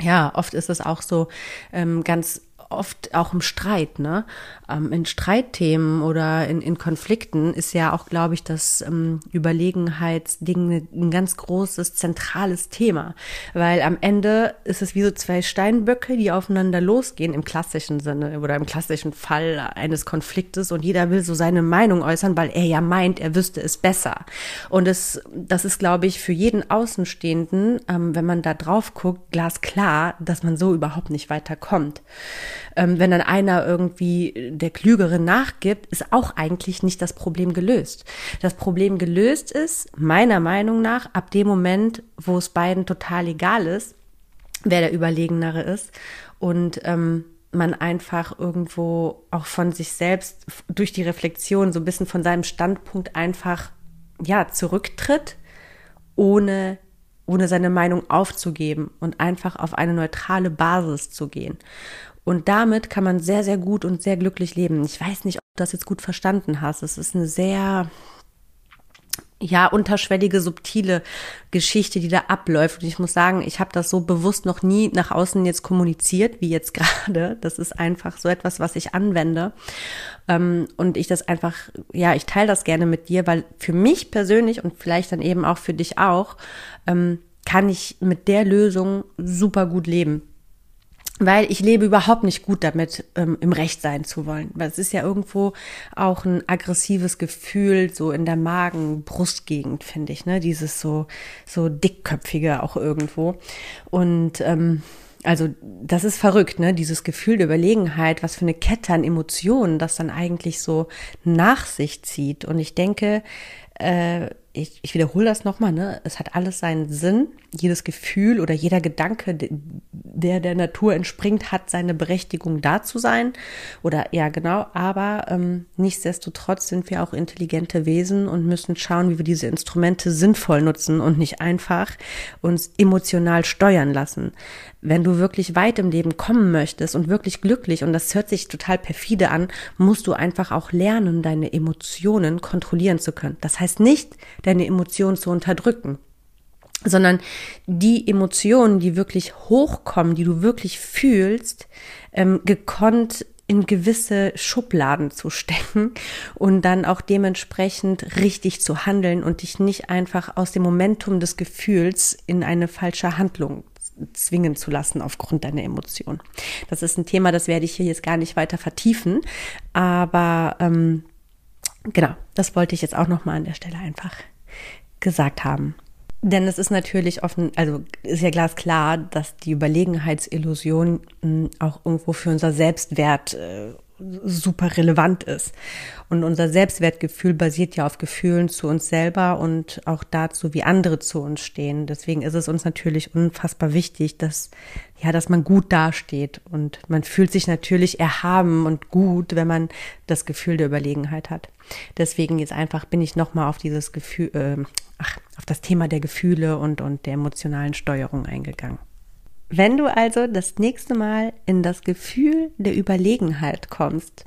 Ja, oft ist es auch so ähm, ganz oft auch im Streit, ne? Ähm, in Streitthemen oder in, in Konflikten ist ja auch, glaube ich, das ähm, Überlegenheitsding ein ganz großes, zentrales Thema. Weil am Ende ist es wie so zwei Steinböcke, die aufeinander losgehen im klassischen Sinne oder im klassischen Fall eines Konfliktes und jeder will so seine Meinung äußern, weil er ja meint, er wüsste es besser. Und es, das ist, glaube ich, für jeden Außenstehenden, ähm, wenn man da drauf guckt, glasklar, dass man so überhaupt nicht weiterkommt ähm, wenn dann einer irgendwie der Klügere nachgibt, ist auch eigentlich nicht das Problem gelöst. Das Problem gelöst ist, meiner Meinung nach, ab dem Moment, wo es beiden total egal ist, wer der Überlegenere ist und ähm, man einfach irgendwo auch von sich selbst durch die Reflexion so ein bisschen von seinem Standpunkt einfach ja zurücktritt, ohne ohne seine Meinung aufzugeben und einfach auf eine neutrale Basis zu gehen. Und damit kann man sehr, sehr gut und sehr glücklich leben. Ich weiß nicht, ob du das jetzt gut verstanden hast. Es ist eine sehr, ja, unterschwellige, subtile Geschichte, die da abläuft. Und ich muss sagen, ich habe das so bewusst noch nie nach außen jetzt kommuniziert, wie jetzt gerade. Das ist einfach so etwas, was ich anwende. Ähm, und ich das einfach, ja, ich teile das gerne mit dir, weil für mich persönlich und vielleicht dann eben auch für dich auch, ähm, kann ich mit der Lösung super gut leben weil ich lebe überhaupt nicht gut damit, ähm, im Recht sein zu wollen. Weil es ist ja irgendwo auch ein aggressives Gefühl, so in der Magen-Brustgegend, finde ich, ne? Dieses so, so dickköpfige auch irgendwo. Und ähm, also das ist verrückt, ne? Dieses Gefühl der Überlegenheit, was für eine Kette an Emotionen das dann eigentlich so nach sich zieht. Und ich denke, äh, ich, ich wiederhole das nochmal, ne? Es hat alles seinen Sinn. Jedes Gefühl oder jeder Gedanke, der der Natur entspringt, hat seine Berechtigung da zu sein. Oder ja, genau. Aber ähm, nichtsdestotrotz sind wir auch intelligente Wesen und müssen schauen, wie wir diese Instrumente sinnvoll nutzen und nicht einfach uns emotional steuern lassen. Wenn du wirklich weit im Leben kommen möchtest und wirklich glücklich, und das hört sich total perfide an, musst du einfach auch lernen, deine Emotionen kontrollieren zu können. Das heißt nicht, deine Emotionen zu unterdrücken, sondern die Emotionen, die wirklich hochkommen, die du wirklich fühlst, ähm, gekonnt in gewisse Schubladen zu stecken und dann auch dementsprechend richtig zu handeln und dich nicht einfach aus dem Momentum des Gefühls in eine falsche Handlung zwingen zu lassen aufgrund deiner Emotionen. Das ist ein Thema, das werde ich hier jetzt gar nicht weiter vertiefen, aber ähm, genau, das wollte ich jetzt auch noch mal an der Stelle einfach gesagt haben. Denn es ist natürlich offen, also ist ja glasklar, dass die Überlegenheitsillusion hm, auch irgendwo für unser Selbstwert äh, super relevant ist. Und unser Selbstwertgefühl basiert ja auf Gefühlen zu uns selber und auch dazu, wie andere zu uns stehen. Deswegen ist es uns natürlich unfassbar wichtig, dass, ja, dass man gut dasteht und man fühlt sich natürlich erhaben und gut, wenn man das Gefühl der Überlegenheit hat. Deswegen jetzt einfach bin ich nochmal auf dieses Gefühl, äh, ach, auf das Thema der Gefühle und, und der emotionalen Steuerung eingegangen. Wenn du also das nächste Mal in das Gefühl der Überlegenheit kommst,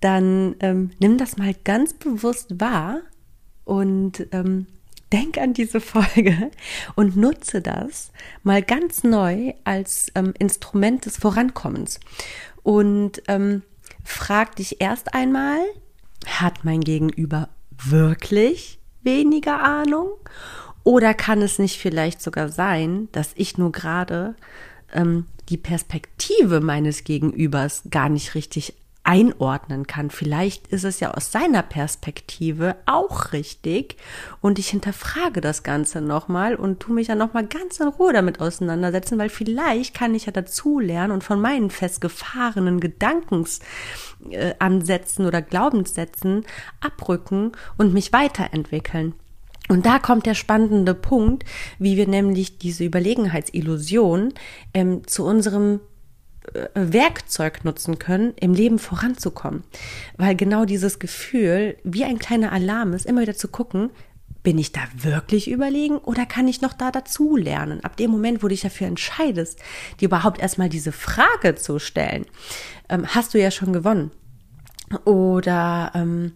dann ähm, nimm das mal ganz bewusst wahr und ähm, denk an diese Folge und nutze das mal ganz neu als ähm, Instrument des Vorankommens. Und ähm, frag dich erst einmal, hat mein Gegenüber wirklich weniger Ahnung? Oder kann es nicht vielleicht sogar sein, dass ich nur gerade ähm, die Perspektive meines Gegenübers gar nicht richtig einordnen kann. Vielleicht ist es ja aus seiner Perspektive auch richtig und ich hinterfrage das Ganze nochmal und tu mich ja nochmal ganz in Ruhe damit auseinandersetzen, weil vielleicht kann ich ja dazu lernen und von meinen festgefahrenen Gedankensansätzen äh, oder Glaubenssätzen abrücken und mich weiterentwickeln. Und da kommt der spannende Punkt, wie wir nämlich diese Überlegenheitsillusion ähm, zu unserem äh, Werkzeug nutzen können, im Leben voranzukommen. Weil genau dieses Gefühl, wie ein kleiner Alarm ist, immer wieder zu gucken, bin ich da wirklich überlegen oder kann ich noch da dazu lernen? Ab dem Moment, wo du dich dafür entscheidest, dir überhaupt erstmal diese Frage zu stellen, ähm, hast du ja schon gewonnen. Oder ähm,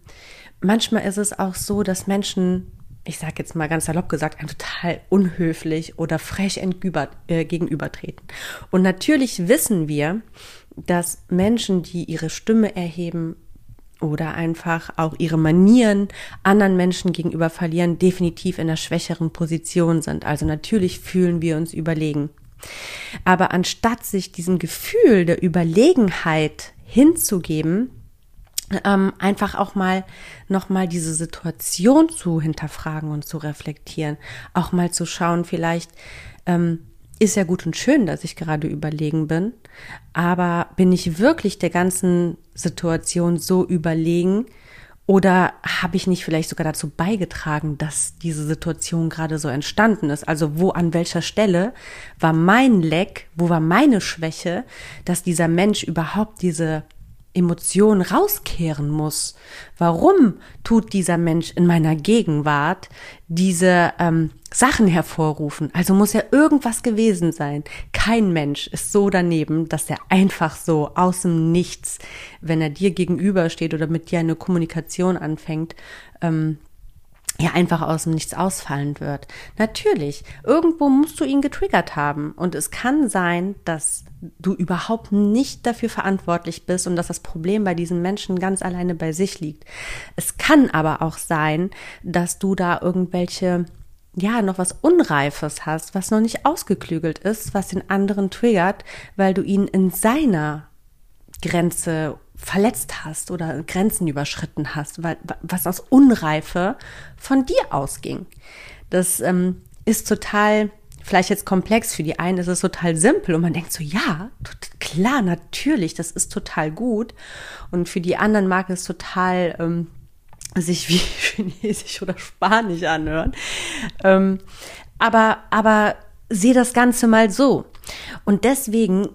manchmal ist es auch so, dass Menschen ich sage jetzt mal ganz salopp gesagt, einem total unhöflich oder frech äh, gegenübertreten. Und natürlich wissen wir, dass Menschen, die ihre Stimme erheben oder einfach auch ihre Manieren anderen Menschen gegenüber verlieren, definitiv in einer schwächeren Position sind. Also natürlich fühlen wir uns überlegen. Aber anstatt sich diesem Gefühl der Überlegenheit hinzugeben, ähm, einfach auch mal nochmal diese Situation zu hinterfragen und zu reflektieren, auch mal zu schauen, vielleicht ähm, ist ja gut und schön, dass ich gerade überlegen bin, aber bin ich wirklich der ganzen Situation so überlegen Oder habe ich nicht vielleicht sogar dazu beigetragen, dass diese Situation gerade so entstanden ist? Also wo an welcher Stelle war mein Leck, wo war meine Schwäche, dass dieser Mensch überhaupt diese Emotion rauskehren muss. Warum tut dieser Mensch in meiner Gegenwart diese ähm, Sachen hervorrufen? Also muss ja irgendwas gewesen sein. Kein Mensch ist so daneben, dass er einfach so aus dem Nichts, wenn er dir gegenübersteht oder mit dir eine Kommunikation anfängt, ähm, ja einfach aus dem Nichts ausfallen wird. Natürlich, irgendwo musst du ihn getriggert haben und es kann sein, dass du überhaupt nicht dafür verantwortlich bist und dass das Problem bei diesen Menschen ganz alleine bei sich liegt. Es kann aber auch sein, dass du da irgendwelche ja, noch was Unreifes hast, was noch nicht ausgeklügelt ist, was den anderen triggert, weil du ihn in seiner Grenze verletzt hast oder Grenzen überschritten hast, weil, was aus Unreife von dir ausging. Das ähm, ist total, vielleicht jetzt komplex, für die einen ist es total simpel und man denkt so, ja, klar, natürlich, das ist total gut. Und für die anderen mag es total ähm, sich wie Chinesisch oder Spanisch anhören. Ähm, aber, aber sehe das Ganze mal so. Und deswegen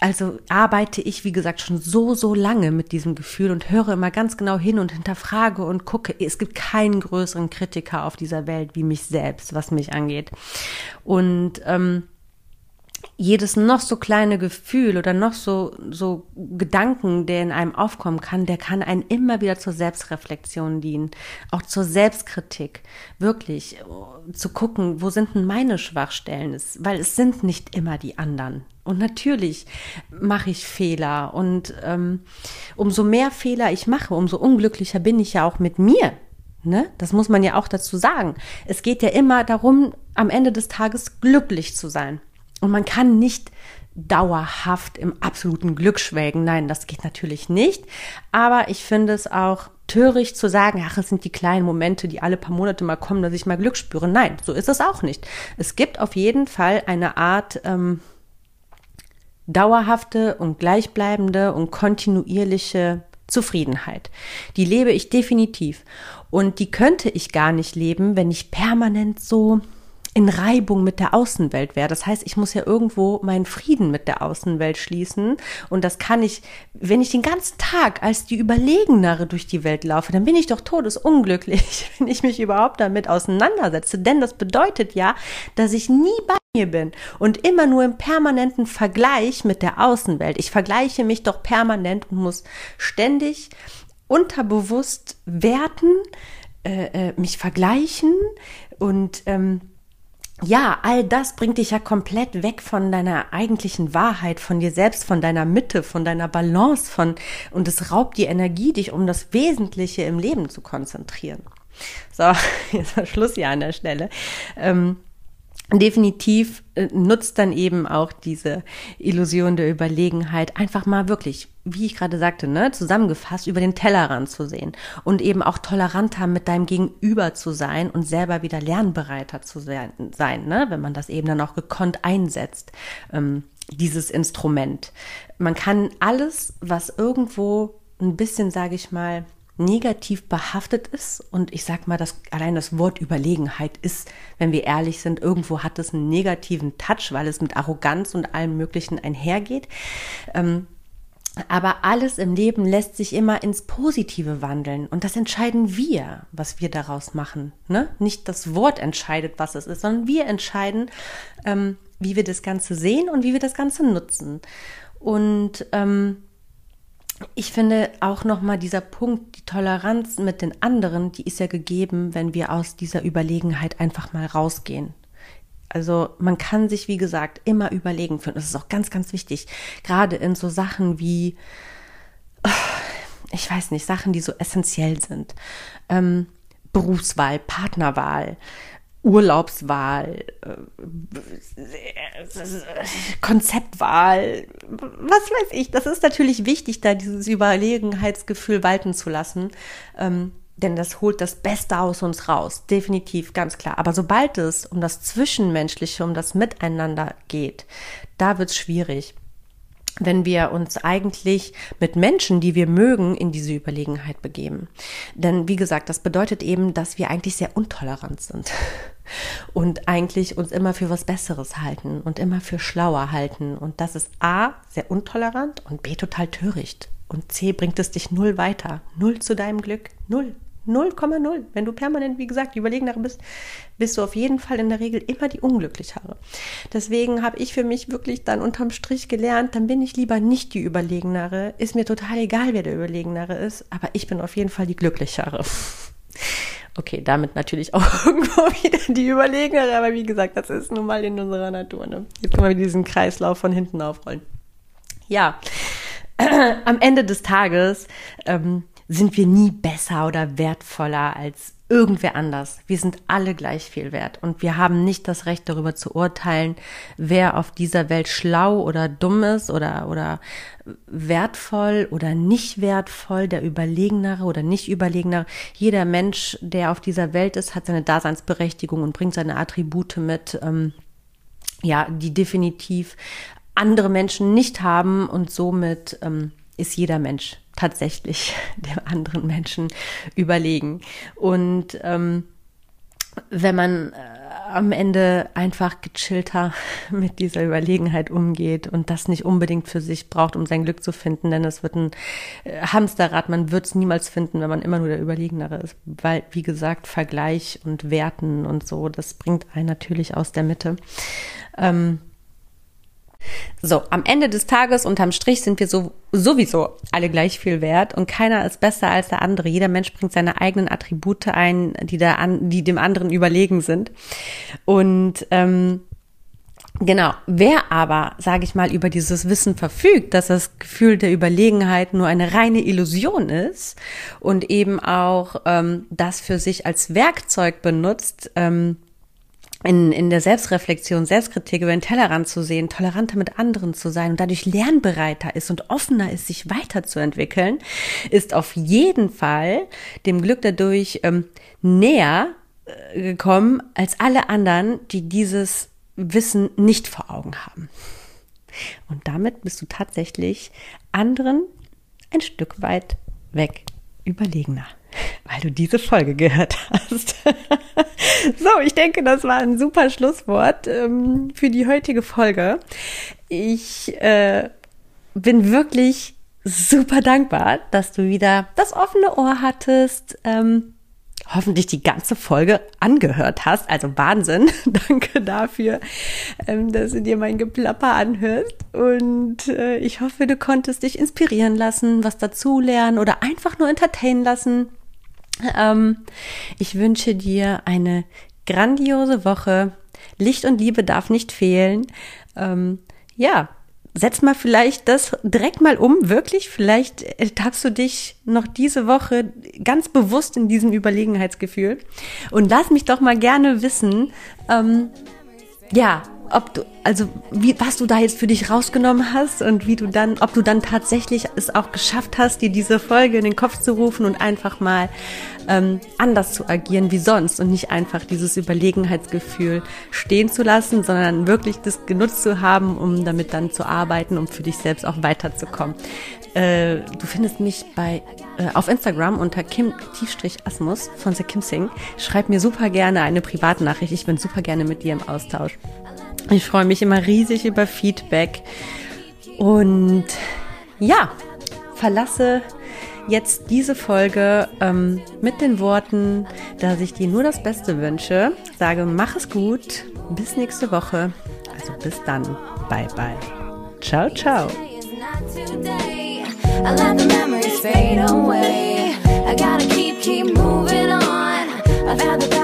also arbeite ich, wie gesagt, schon so, so lange mit diesem Gefühl und höre immer ganz genau hin und hinterfrage und gucke. Es gibt keinen größeren Kritiker auf dieser Welt wie mich selbst, was mich angeht. Und ähm, jedes noch so kleine Gefühl oder noch so, so Gedanken, der in einem aufkommen kann, der kann einen immer wieder zur Selbstreflexion dienen, auch zur Selbstkritik. Wirklich äh, zu gucken, wo sind denn meine Schwachstellen? Weil es sind nicht immer die anderen. Und natürlich mache ich Fehler. Und ähm, umso mehr Fehler ich mache, umso unglücklicher bin ich ja auch mit mir. Ne? Das muss man ja auch dazu sagen. Es geht ja immer darum, am Ende des Tages glücklich zu sein. Und man kann nicht dauerhaft im absoluten Glück schwelgen. Nein, das geht natürlich nicht. Aber ich finde es auch töricht zu sagen, ach, es sind die kleinen Momente, die alle paar Monate mal kommen, dass ich mal Glück spüre. Nein, so ist es auch nicht. Es gibt auf jeden Fall eine Art ähm, dauerhafte und gleichbleibende und kontinuierliche Zufriedenheit. Die lebe ich definitiv. Und die könnte ich gar nicht leben, wenn ich permanent so in Reibung mit der Außenwelt wäre. Das heißt, ich muss ja irgendwo meinen Frieden mit der Außenwelt schließen. Und das kann ich, wenn ich den ganzen Tag als die Überlegenere durch die Welt laufe, dann bin ich doch todesunglücklich, wenn ich mich überhaupt damit auseinandersetze. Denn das bedeutet ja, dass ich nie bei mir bin und immer nur im permanenten Vergleich mit der Außenwelt. Ich vergleiche mich doch permanent und muss ständig unterbewusst werten, äh, äh, mich vergleichen und ähm, ja, all das bringt dich ja komplett weg von deiner eigentlichen Wahrheit, von dir selbst, von deiner Mitte, von deiner Balance, von, und es raubt die Energie, dich um das Wesentliche im Leben zu konzentrieren. So, jetzt war Schluss hier an der Stelle. Ähm, definitiv äh, nutzt dann eben auch diese Illusion der Überlegenheit einfach mal wirklich, wie ich gerade sagte, ne, zusammengefasst über den Tellerrand zu sehen und eben auch toleranter mit deinem Gegenüber zu sein und selber wieder lernbereiter zu sein, ne, wenn man das eben dann auch gekonnt einsetzt, ähm, dieses Instrument. Man kann alles, was irgendwo ein bisschen, sage ich mal, negativ behaftet ist. Und ich sag mal, dass allein das Wort Überlegenheit ist, wenn wir ehrlich sind, irgendwo hat es einen negativen Touch, weil es mit Arroganz und allem Möglichen einhergeht. Ähm, aber alles im Leben lässt sich immer ins Positive wandeln. Und das entscheiden wir, was wir daraus machen. Ne? Nicht das Wort entscheidet, was es ist, sondern wir entscheiden, ähm, wie wir das Ganze sehen und wie wir das Ganze nutzen. Und ähm, ich finde auch nochmal dieser Punkt, die Toleranz mit den anderen, die ist ja gegeben, wenn wir aus dieser Überlegenheit einfach mal rausgehen. Also man kann sich, wie gesagt, immer überlegen fühlen. Das ist auch ganz, ganz wichtig. Gerade in so Sachen wie, ich weiß nicht, Sachen, die so essentiell sind. Ähm, Berufswahl, Partnerwahl, Urlaubswahl, äh, Konzeptwahl, was weiß ich. Das ist natürlich wichtig, da dieses Überlegenheitsgefühl walten zu lassen. Ähm, denn das holt das Beste aus uns raus, definitiv, ganz klar. Aber sobald es um das Zwischenmenschliche, um das Miteinander geht, da wird es schwierig. Wenn wir uns eigentlich mit Menschen, die wir mögen, in diese Überlegenheit begeben. Denn wie gesagt, das bedeutet eben, dass wir eigentlich sehr untolerant sind und eigentlich uns immer für was Besseres halten und immer für schlauer halten. Und das ist A, sehr untolerant und B, total töricht. Und C, bringt es dich null weiter. Null zu deinem Glück. Null. 0,0. Wenn du permanent, wie gesagt, die Überlegenere bist, bist du auf jeden Fall in der Regel immer die Unglücklichere. Deswegen habe ich für mich wirklich dann unterm Strich gelernt, dann bin ich lieber nicht die Überlegenere. Ist mir total egal, wer der Überlegenere ist, aber ich bin auf jeden Fall die Glücklichere. Okay, damit natürlich auch irgendwo wieder die Überlegenere, aber wie gesagt, das ist nun mal in unserer Natur. Ne? Jetzt können wir diesen Kreislauf von hinten aufrollen. Ja, am Ende des Tages ähm, sind wir nie besser oder wertvoller als irgendwer anders. Wir sind alle gleich viel wert und wir haben nicht das Recht darüber zu urteilen, wer auf dieser Welt schlau oder dumm ist oder, oder wertvoll oder nicht wertvoll, der Überlegenere oder nicht Überlegenere. Jeder Mensch, der auf dieser Welt ist, hat seine Daseinsberechtigung und bringt seine Attribute mit, ähm, ja, die definitiv andere Menschen nicht haben und somit ähm, ist jeder Mensch tatsächlich dem anderen Menschen überlegen. Und ähm, wenn man äh, am Ende einfach gechillter mit dieser Überlegenheit umgeht und das nicht unbedingt für sich braucht, um sein Glück zu finden, denn es wird ein äh, Hamsterrad, man wird es niemals finden, wenn man immer nur der Überlegenere ist, weil, wie gesagt, Vergleich und Werten und so, das bringt einen natürlich aus der Mitte. Ähm, so, am Ende des Tages unterm Strich sind wir so, sowieso alle gleich viel wert und keiner ist besser als der andere. Jeder Mensch bringt seine eigenen Attribute ein, die, der an, die dem anderen überlegen sind. Und ähm, Genau. Wer aber, sage ich mal, über dieses Wissen verfügt, dass das Gefühl der Überlegenheit nur eine reine Illusion ist und eben auch ähm, das für sich als Werkzeug benutzt, ähm, in, in der Selbstreflexion, Selbstkritik über den Tellerrand zu sehen, toleranter mit anderen zu sein und dadurch lernbereiter ist und offener ist, sich weiterzuentwickeln, ist auf jeden Fall dem Glück dadurch ähm, näher äh, gekommen als alle anderen, die dieses Wissen nicht vor Augen haben. Und damit bist du tatsächlich anderen ein Stück weit weg überlegener weil du diese Folge gehört hast. so, ich denke, das war ein super Schlusswort ähm, für die heutige Folge. Ich äh, bin wirklich super dankbar, dass du wieder das offene Ohr hattest. Ähm, hoffentlich die ganze Folge angehört hast. Also Wahnsinn. Danke dafür, ähm, dass du dir mein Geplapper anhörst. Und äh, ich hoffe, du konntest dich inspirieren lassen, was dazulernen oder einfach nur entertainen lassen. Ähm, ich wünsche dir eine grandiose Woche. Licht und Liebe darf nicht fehlen. Ähm, ja, setz mal vielleicht das direkt mal um, wirklich. Vielleicht ertappst du dich noch diese Woche ganz bewusst in diesem Überlegenheitsgefühl. Und lass mich doch mal gerne wissen, ähm, ja, ob du, also wie, was du da jetzt für dich rausgenommen hast und wie du dann, ob du dann tatsächlich es auch geschafft hast, dir diese Folge in den Kopf zu rufen und einfach mal ähm, anders zu agieren wie sonst und nicht einfach dieses Überlegenheitsgefühl stehen zu lassen, sondern wirklich das genutzt zu haben, um damit dann zu arbeiten, um für dich selbst auch weiterzukommen. Äh, du findest mich bei äh, auf Instagram unter Kim-Asmus von The Kim Sing. Schreib mir super gerne eine Privatnachricht. Ich bin super gerne mit dir im Austausch. Ich freue mich immer riesig über Feedback. Und ja, verlasse jetzt diese Folge ähm, mit den Worten, dass ich dir nur das Beste wünsche. Sage, mach es gut. Bis nächste Woche. Also bis dann. Bye, bye. Ciao, ciao. I've had the